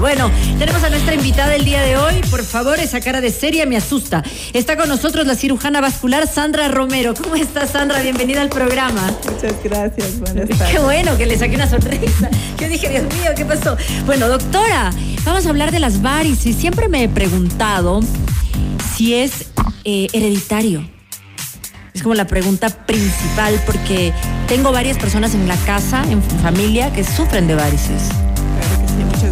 Bueno, tenemos a nuestra invitada el día de hoy. Por favor, esa cara de seria me asusta. Está con nosotros la cirujana vascular Sandra Romero. ¿Cómo estás, Sandra? Bienvenida al programa. Muchas gracias. Buenas tardes. Qué bueno que le saqué una sonrisa. Yo dije, Dios mío, ¿qué pasó? Bueno, doctora, vamos a hablar de las varices. Siempre me he preguntado si es eh, hereditario. Es como la pregunta principal porque tengo varias personas en la casa, en familia, que sufren de varices.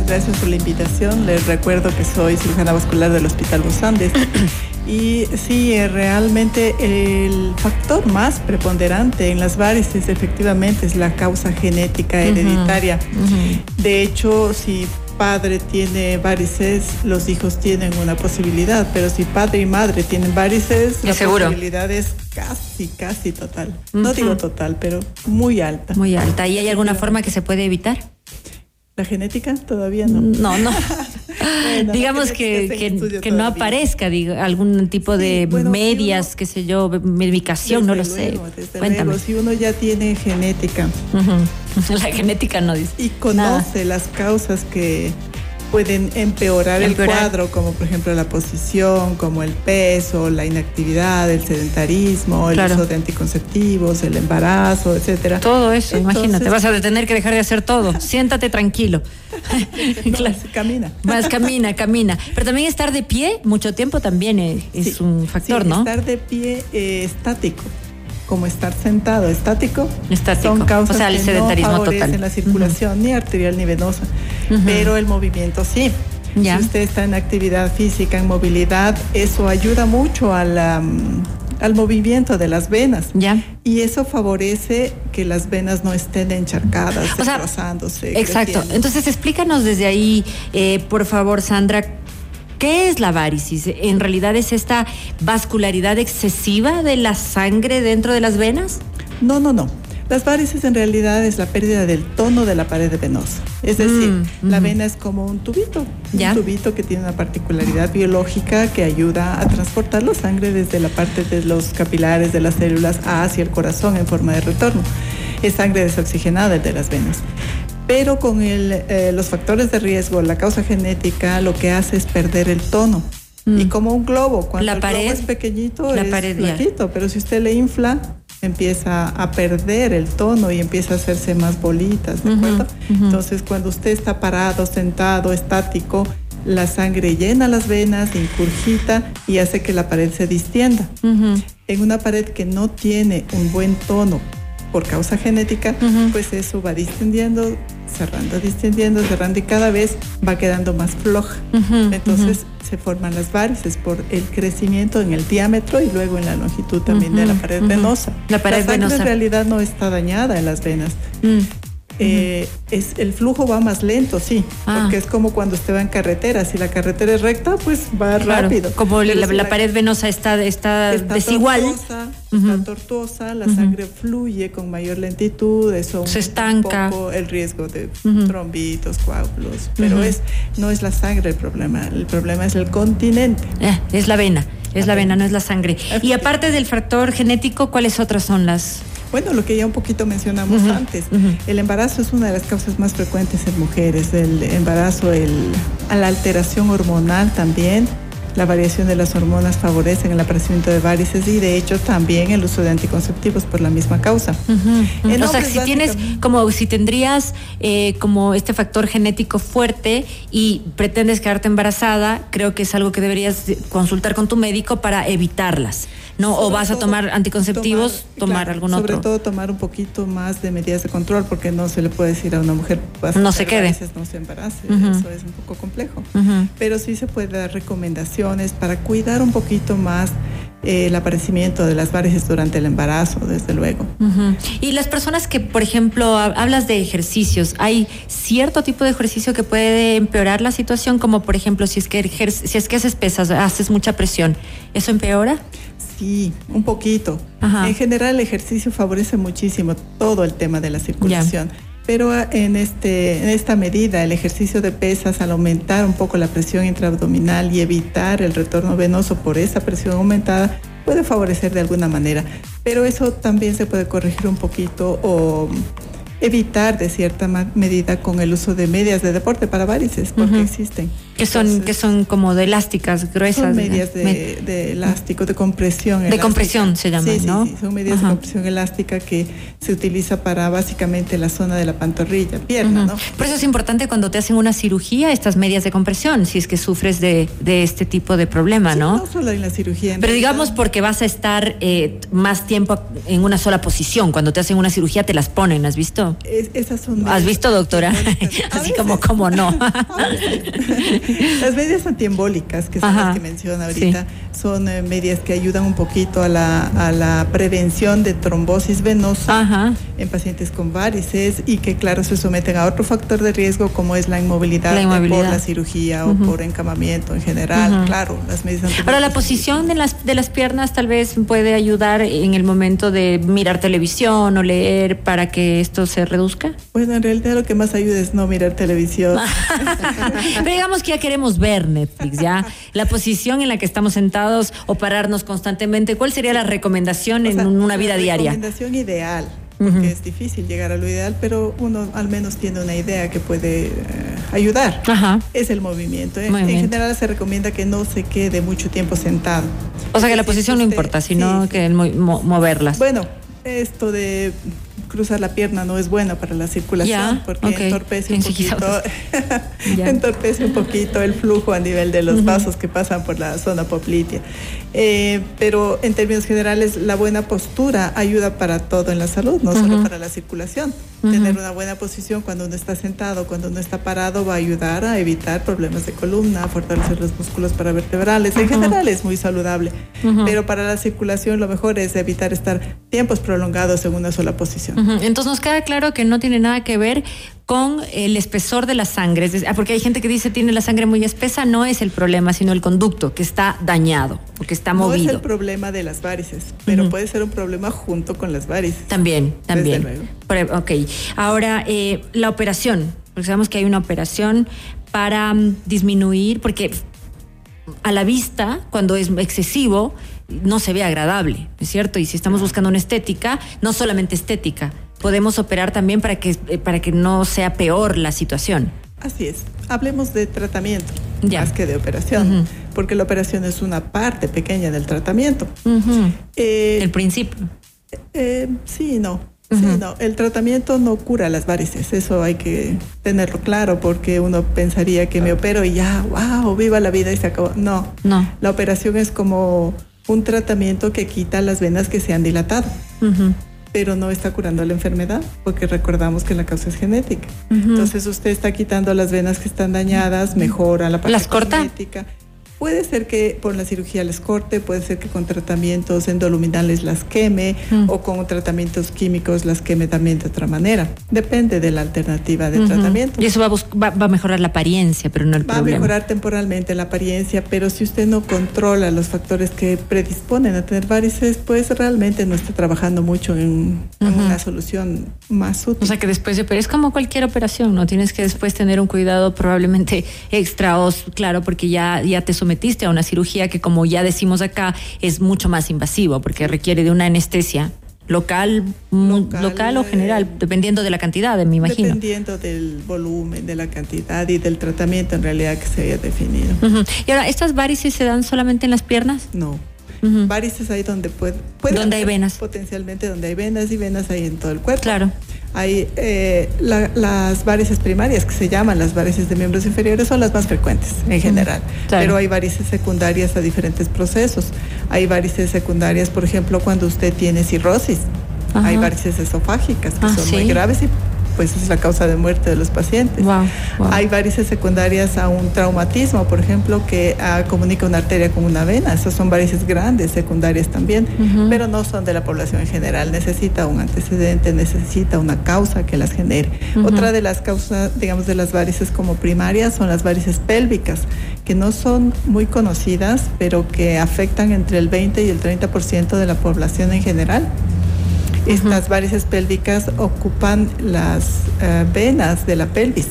Gracias por la invitación. Les recuerdo que soy cirujana vascular del Hospital Los Andes. Y sí, eh, realmente el factor más preponderante en las varices efectivamente es la causa genética hereditaria. De hecho, si padre tiene varices, los hijos tienen una posibilidad, pero si padre y madre tienen varices, la posibilidad es casi, casi total. No digo total, pero muy alta. Muy alta. ¿Y hay alguna forma que se puede evitar? ¿La genética? Todavía no. No, no. Digamos que, que, no aparezca digo, algún tipo de medias, qué sé yo, medicación, no lo sé. Cuéntame. si uno ya tiene genética. La genética no dice. Y conoce las causas que pueden empeorar, el cuadro, como por ejemplo la posición, como el peso, la inactividad, el sedentarismo, el uso de anticonceptivos, el embarazo, etcétera. Todo eso, imagínate, vas a tener que dejar de hacer todo. Siéntate tranquilo. Camina. Más camina, camina. Pero también estar de pie mucho tiempo también es, un factor, ¿no? Estar de pie eh, estático como estar sentado estático, estático. son causas o sea, el sedentarismo no favorecen la circulación ni arterial ni venosa, pero el movimiento sí. Si usted está en actividad física, en movilidad, eso ayuda mucho al, al movimiento de las venas. Ya. Y eso favorece que las venas no estén encharcadas, destrozándose. Exacto. Entonces, explícanos desde ahí, eh, por favor, Sandra, ¿Qué es la varicis? ¿En realidad es esta vascularidad excesiva de la sangre dentro de las venas? No, no, no. Las varices en realidad es la pérdida del tono de la pared venosa. Es decir, mm, la vena es como un tubito, un tubito que tiene una particularidad biológica que ayuda a transportar la sangre desde la parte de los capilares de las células hacia el corazón en forma de retorno. Es sangre desoxigenada de las venas pero con eh, los factores de riesgo, la causa genética, lo que hace es perder el tono. Y mm. como un globo, cuando la el pared, globo es pequeñito, la es pared, pero si usted le infla, empieza a perder el tono y empieza a hacerse más bolitas, ¿de acuerdo? Entonces, cuando usted está parado, sentado, estático, la sangre llena las venas, incurgita y hace que la pared se distienda. En una pared que no tiene un buen tono por causa genética, pues eso va distendiendo, cerrando, distendiendo, cerrando y cada vez va quedando más floja. Entonces se forman las varices por el crecimiento en el diámetro y luego en la longitud también de la pared venosa. La pared venosa. en realidad no está dañada en las venas. Eh, es, el flujo va más lento, sí, ah. porque es como cuando usted va en carretera. Si la carretera es recta, pues va rápido. Como la, pared venosa está, está, desigual. Tortuosa, Está tortuosa, la sangre fluye con mayor lentitud, eso se estanca. Un poco el riesgo de trombitos, coágulos. Pero es, no es la sangre el problema, el problema es el continente. Eh, es la vena, es la, vena, no es la sangre. Y aparte del factor genético, ¿cuáles otras son las? Bueno, lo que ya un poquito mencionamos antes, el embarazo es una de las causas más frecuentes en mujeres, el embarazo, el, la alteración hormonal también, la variación de las hormonas favorecen el aparecimiento de varices y de hecho también el uso de anticonceptivos por la misma causa. o sea, si tienes como si tendrías eh, como este factor genético fuerte y pretendes quedarte embarazada, creo que es algo que deberías consultar con tu médico para evitarlas. ¿No? o vas a tomar anticonceptivos, tomar, algún otro. Sobre todo tomar un poquito más de medidas de control, porque no se le puede decir a una mujer, no se quede. no se embarace, eso es un poco complejo. Pero sí se puede dar recomendaciones para cuidar un poquito más el aparecimiento de las varices durante el embarazo, desde luego. Y las personas que, por ejemplo, hablas de ejercicios, ¿hay cierto tipo de ejercicio que puede empeorar la situación? Como por ejemplo, si es que, si es que haces pesas, haces mucha presión, ¿eso empeora? Sí, un poquito. En general el ejercicio favorece muchísimo todo el tema de la circulación. Pero ah, en, este, en esta medida, el ejercicio de pesas, al aumentar un poco la presión intraabdominal y evitar el retorno venoso por esa presión aumentada, puede favorecer de alguna manera. Pero eso también se puede corregir un poquito o evitar de cierta medida con el uso de medias de deporte para varices, porque existen. Que son, que son como de elásticas gruesas. Son medias de, elástico, de compresión. De compresión se llaman, ¿no? Sí, son medias de compresión elástica que se utiliza para básicamente la zona de la pantorrilla, pierna, ¿no? Por eso es importante cuando te hacen una cirugía estas medias de compresión, si es que sufres de, este tipo de problema, ¿no? No solo en la cirugía. Pero digamos porque vas a estar eh, más tiempo en una sola posición. Cuando te hacen una cirugía te las ponen, ¿has visto? Esas son ¿Has visto, doctora? Así como, como no. las medias antiembólicas, que son las que menciona ahorita, son eh, medias que ayudan un poquito a la, a la prevención de trombosis venosa en pacientes con varices y que, claro, se someten a otro factor de riesgo como es la inmovilidad, por la cirugía o por encamamiento en general. Claro, las medias antiembólicas. Ahora, la posición de las, de las piernas tal vez puede ayudar en el momento de mirar televisión o leer para que esto se reduzca. Bueno, en realidad lo que más ayuda es no mirar televisión. Pero digamos que ya queremos ver Netflix, ¿ya? La posición en la que estamos sentados o pararnos constantemente, ¿cuál sería la recomendación en una vida diaria? La recomendación ideal, porque es difícil llegar a lo ideal, pero uno al menos tiene una idea que puede eh, ayudar. Es el movimiento. En general se recomienda que no se quede mucho tiempo sentado. O sea que la posición no importa, sino que moverlas. Bueno, esto de cruzar la pierna no es bueno para la circulación porque entorpece un poquito entorpece un poquito el flujo a nivel de los vasos que pasan por la zona poplitea. Eh, pero en términos generales la buena postura ayuda para todo en la salud, no solo para la circulación. Tener una buena posición cuando uno está sentado, cuando uno está parado va a ayudar a evitar problemas de columna, a fortalecer los músculos paravertebrales. En general es muy saludable, pero para la circulación lo mejor es evitar estar tiempos prolongados en una sola posición. Entonces nos queda claro que no tiene nada que ver con el espesor de la sangre, ah, porque hay gente que dice tiene la sangre muy espesa, no es el problema, sino el conducto que está dañado, porque está movido. No es el problema de las varices, pero puede ser un problema junto con las varices. También, también. Desde luego. Ok, ahora eh, la operación, porque sabemos que hay una operación para mm, disminuir, porque a la vista, cuando es excesivo, no se ve agradable, ¿es cierto? Y si estamos buscando una estética, no solamente estética, podemos operar también para que, eh, para que no sea peor la situación. Así es. Hablemos de tratamiento más que de operación, porque la operación es una parte pequeña del tratamiento. Eh, el principio. Eh, sí, no. Sí, no, el tratamiento no cura las varices, eso hay que tenerlo claro porque uno pensaría que me opero y ya, wow, viva la vida y se acabó. No, no. La operación es como un tratamiento que quita las venas que se han dilatado, pero no está curando la enfermedad, porque recordamos que la causa es genética. Entonces usted está quitando las venas que están dañadas, mejora la parte ¿Las corta? genética. Puede ser que por la cirugía les corte, puede ser que con tratamientos endoluminales las queme mm. o con tratamientos químicos las queme también de otra manera. Depende de la alternativa de tratamiento. Y eso va a, mejorar la apariencia, pero no el problema. Va a mejorar temporalmente la apariencia, pero si usted no controla los factores que predisponen a tener varices, pues realmente no está trabajando mucho en, una solución más útil. O sea que después de pero es como cualquier operación, ¿no? Tienes que después tener un cuidado probablemente extra, claro, porque ya, ya te sometiste a una cirugía que, como ya decimos acá, es mucho más invasivo porque requiere de una anestesia local, local, o general, eh, dependiendo de la cantidad, me imagino. Dependiendo del volumen, de la cantidad y del tratamiento en realidad que se haya definido. Y ahora, ¿estas varices se dan solamente en las piernas? No. Varices hay donde puede, puede donde hay venas potencialmente donde hay venas y venas hay en todo el cuerpo claro hay eh, las varices primarias que se llaman las varices de miembros inferiores son las más frecuentes en general. pero hay varices secundarias a diferentes procesos. Hay varices secundarias por ejemplo cuando usted tiene cirrosis. Hay varices esofágicas que ah, son muy graves y pues es la causa de muerte de los pacientes. Hay varices secundarias a un traumatismo, por ejemplo, que ah, comunica una arteria con una vena. Esas son varices grandes, secundarias también, pero no son de la población en general. Necesita un antecedente, necesita una causa que las genere. Otra de las causas, digamos, de las varices como primarias son las varices pélvicas, que no son muy conocidas, pero que afectan entre el 20 y el 30% de la población en general. Estas varices pélvicas ocupan las eh, venas de la pelvis.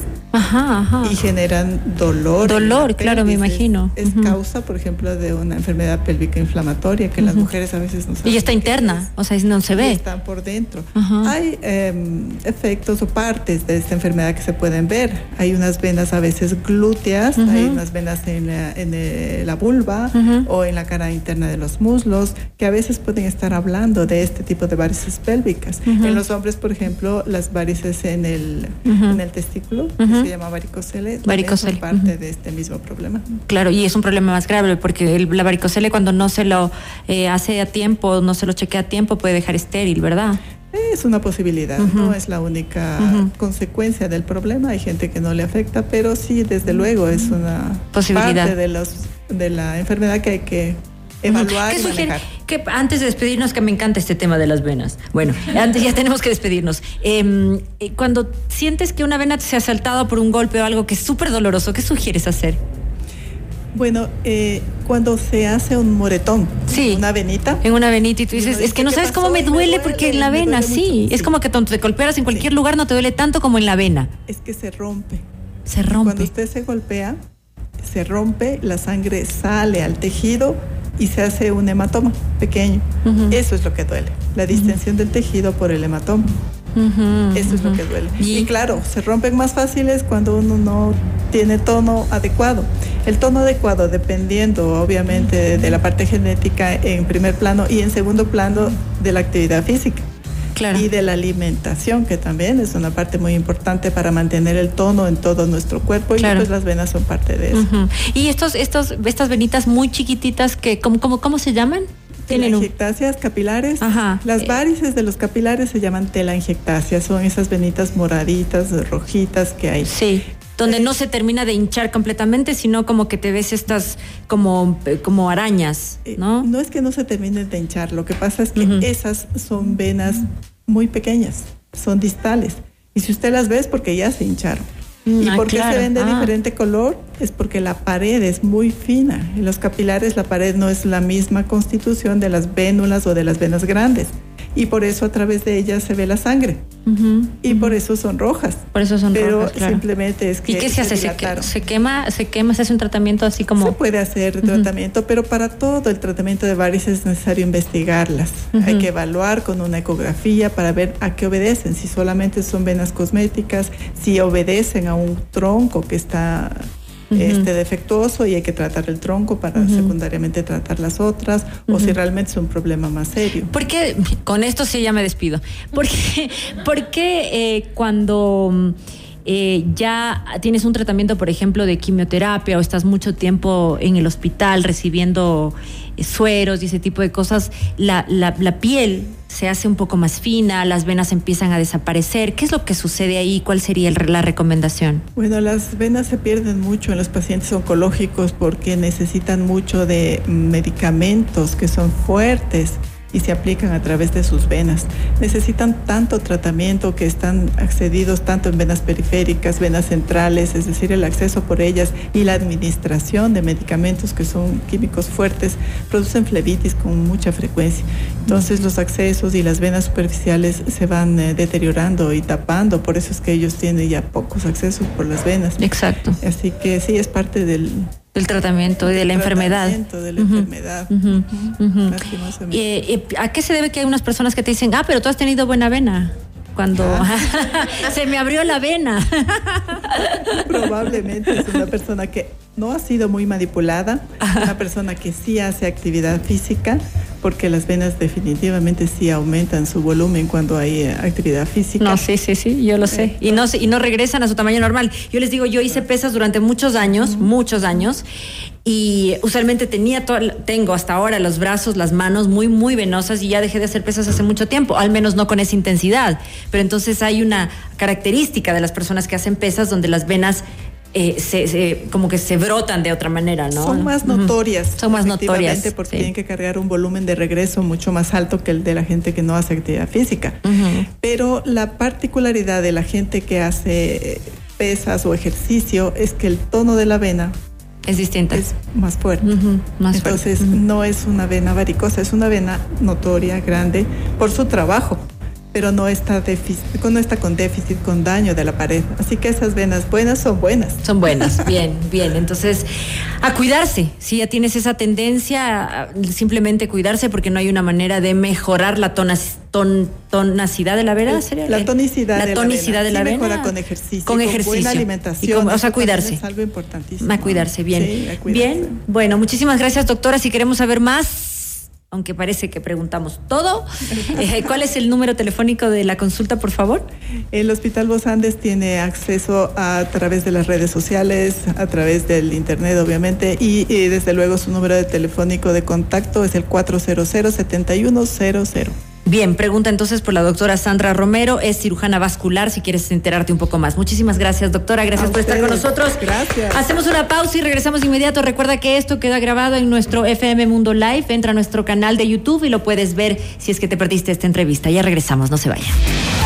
Y generan dolor. Dolor, claro, me imagino. Es, causa, por ejemplo, de una enfermedad pélvica inflamatoria que las mujeres a veces no saben. Y está interna, o sea, no se ve. Están por dentro. Hay em, efectos o partes de esta enfermedad que se pueden ver. Hay unas venas a veces glúteas, hay unas venas en la, en eh, la vulva o en la cara interna de los muslos que a veces pueden estar hablando de este tipo de varices pélvicas. En los hombres, por ejemplo, las varices en el, en el testículo, se llama varicocele, varicocele. son parte de este mismo problema. Claro, y es un problema más grave porque la varicocele cuando no se lo eh, hace a tiempo, no se lo chequea a tiempo, puede dejar estéril, ¿verdad? Es una posibilidad, no es la única consecuencia del problema. Hay gente que no le afecta, pero sí, desde luego, es una posibilidad. parte de, los, de la enfermedad que hay que evaluar ¿Qué sugiere? Que antes de despedirnos, que me encanta este tema de las venas. Bueno, antes ya tenemos que despedirnos. Em, eh, cuando sientes que una vena se ha saltado por un golpe o algo que es súper doloroso, ¿qué sugieres hacer? Bueno, eh, cuando se hace un moretón, sí, una venita. En una venita y tú dices, es que no sabes cómo me duele, porque en la vena, sí. Es como que cuando te golpeas en cualquier lugar no te duele tanto como en la vena. Es que se rompe. Se rompe. Cuando usted se golpea, se rompe, la sangre sale al tejido y se hace un hematoma pequeño. Eso es lo que duele, la distensión del tejido por el hematoma. Eso es lo que duele. Y, claro, se rompen más fáciles cuando uno no tiene tono adecuado. El tono adecuado, dependiendo obviamente de la parte genética en primer plano y en segundo plano de la actividad física y de la alimentación, que también es una parte muy importante para mantener el tono en todo nuestro cuerpo y pues las venas son parte de eso. Y estos, estos, estas venitas muy chiquititas que, ¿cómo, cómo, cómo se llaman? Telangiectasias capilares. Las eh. varices de los capilares se llaman telangiectasias, son esas venitas moraditas, rojitas que hay. Sí donde no se termina de hinchar completamente, sino como que te ves estas como, como arañas, eh, ¿no? no es que no se termine de hinchar, lo que pasa es que esas son venas muy pequeñas, son distales. Y si usted las ve es porque ya se hincharon. Mm, ¿Y ah, por qué se ven de ah. diferente color? Es porque la pared es muy fina. En los capilares la pared no es la misma constitución de las vénulas o de las venas grandes y por eso a través de ellas se ve la sangre. y por eso son rojas. Por eso son rojas. Pero simplemente es que. ¿Y qué se hace? Se, quema, se quema, se hace un tratamiento así como. Se puede hacer tratamiento, pero para todo el tratamiento de varices es necesario investigarlas. Hay que evaluar con una ecografía para ver a qué obedecen. Si solamente son venas cosméticas, si obedecen a un tronco que está este, defectuoso y hay que tratar el tronco para secundariamente tratar las otras, o si realmente es un problema más serio. Porque, con esto sí ya me despido, porque, porque eh, cuando... Eh, ya tienes un tratamiento, por ejemplo, de quimioterapia o estás mucho tiempo en el hospital recibiendo eh, sueros y ese tipo de cosas, la, la, la piel se hace un poco más fina, las venas empiezan a desaparecer. ¿Qué es lo que sucede ahí? ¿Cuál sería la recomendación? Bueno, las venas se pierden mucho en los pacientes oncológicos porque necesitan mucho de medicamentos que son fuertes y se aplican a través de sus venas. Necesitan tanto tratamiento que están accedidos tanto en venas periféricas, venas centrales, es decir, el acceso por ellas y la administración de medicamentos que son químicos fuertes, producen flebitis con mucha frecuencia. Entonces los accesos y las venas superficiales se van eh, deteriorando y tapando, por eso es que ellos tienen ya pocos accesos por las venas. Exacto. Así que sí, es parte del, del tratamiento y de la enfermedad. de la enfermedad. ¿Y, ¿A qué se debe que hay unas personas que te dicen, ah, pero tú has tenido buena vena? Cuando ah. se me abrió la vena. Probablemente es una persona que no ha sido muy manipulada, una persona que sí hace actividad física, porque las venas definitivamente sí aumentan su volumen cuando hay eh, actividad física. No, sí, sí, sí, yo lo sé. Y no, y no regresan a su tamaño normal. Yo les digo, yo hice pesas durante muchos años, muchos años, y usualmente tenía tengo hasta ahora los brazos, las manos muy, muy venosas y ya dejé de hacer pesas hace mucho tiempo, al menos no con esa intensidad. Pero entonces hay una característica de las personas que hacen pesas donde las venas eh, se, como que se brotan de otra manera, ¿no? Son más notorias. Son más notorias. Porque tienen que cargar un volumen de regreso mucho más alto que el de la gente que no hace actividad física. Pero la particularidad de la gente que hace pesas o ejercicio es que el tono de la vena es distinta. Es más fuerte. Entonces no es una vena varicosa, es una vena notoria, grande, por su trabajo pero no está, déficit, no está con déficit, con daño de la pared. Así que esas venas buenas son buenas. Son buenas, bien, bien. Entonces, a cuidarse. Si ya tienes esa tendencia, simplemente cuidarse porque no hay una manera de mejorar la tonacidad de la vena. La tonicidad, la tonicidad de la vena. mejora con ejercicio. Con ejercicio. buena alimentación. o sea, cuidarse. Es algo importantísimo. A cuidarse, bien. Sí, a cuidarse. Bien, bueno, muchísimas gracias, doctora. Si queremos saber más aunque parece que preguntamos todo. Eh, ¿Cuál es el número telefónico de la consulta, por favor? El Hospital Vos Andes tiene acceso a través de las redes sociales, a través del Internet, obviamente, y, y desde luego su número de telefónico de contacto es el 400 7100. Bien, pregunta entonces por la doctora Sandra Romero, es cirujana vascular, si quieres enterarte un poco más. Muchísimas gracias, doctora, gracias por estar con nosotros. Gracias. Hacemos una pausa y regresamos de inmediato. Recuerda que esto queda grabado en nuestro FM Mundo Live, entra a nuestro canal de YouTube y lo puedes ver si es que te perdiste esta entrevista. Ya regresamos, no se vayan.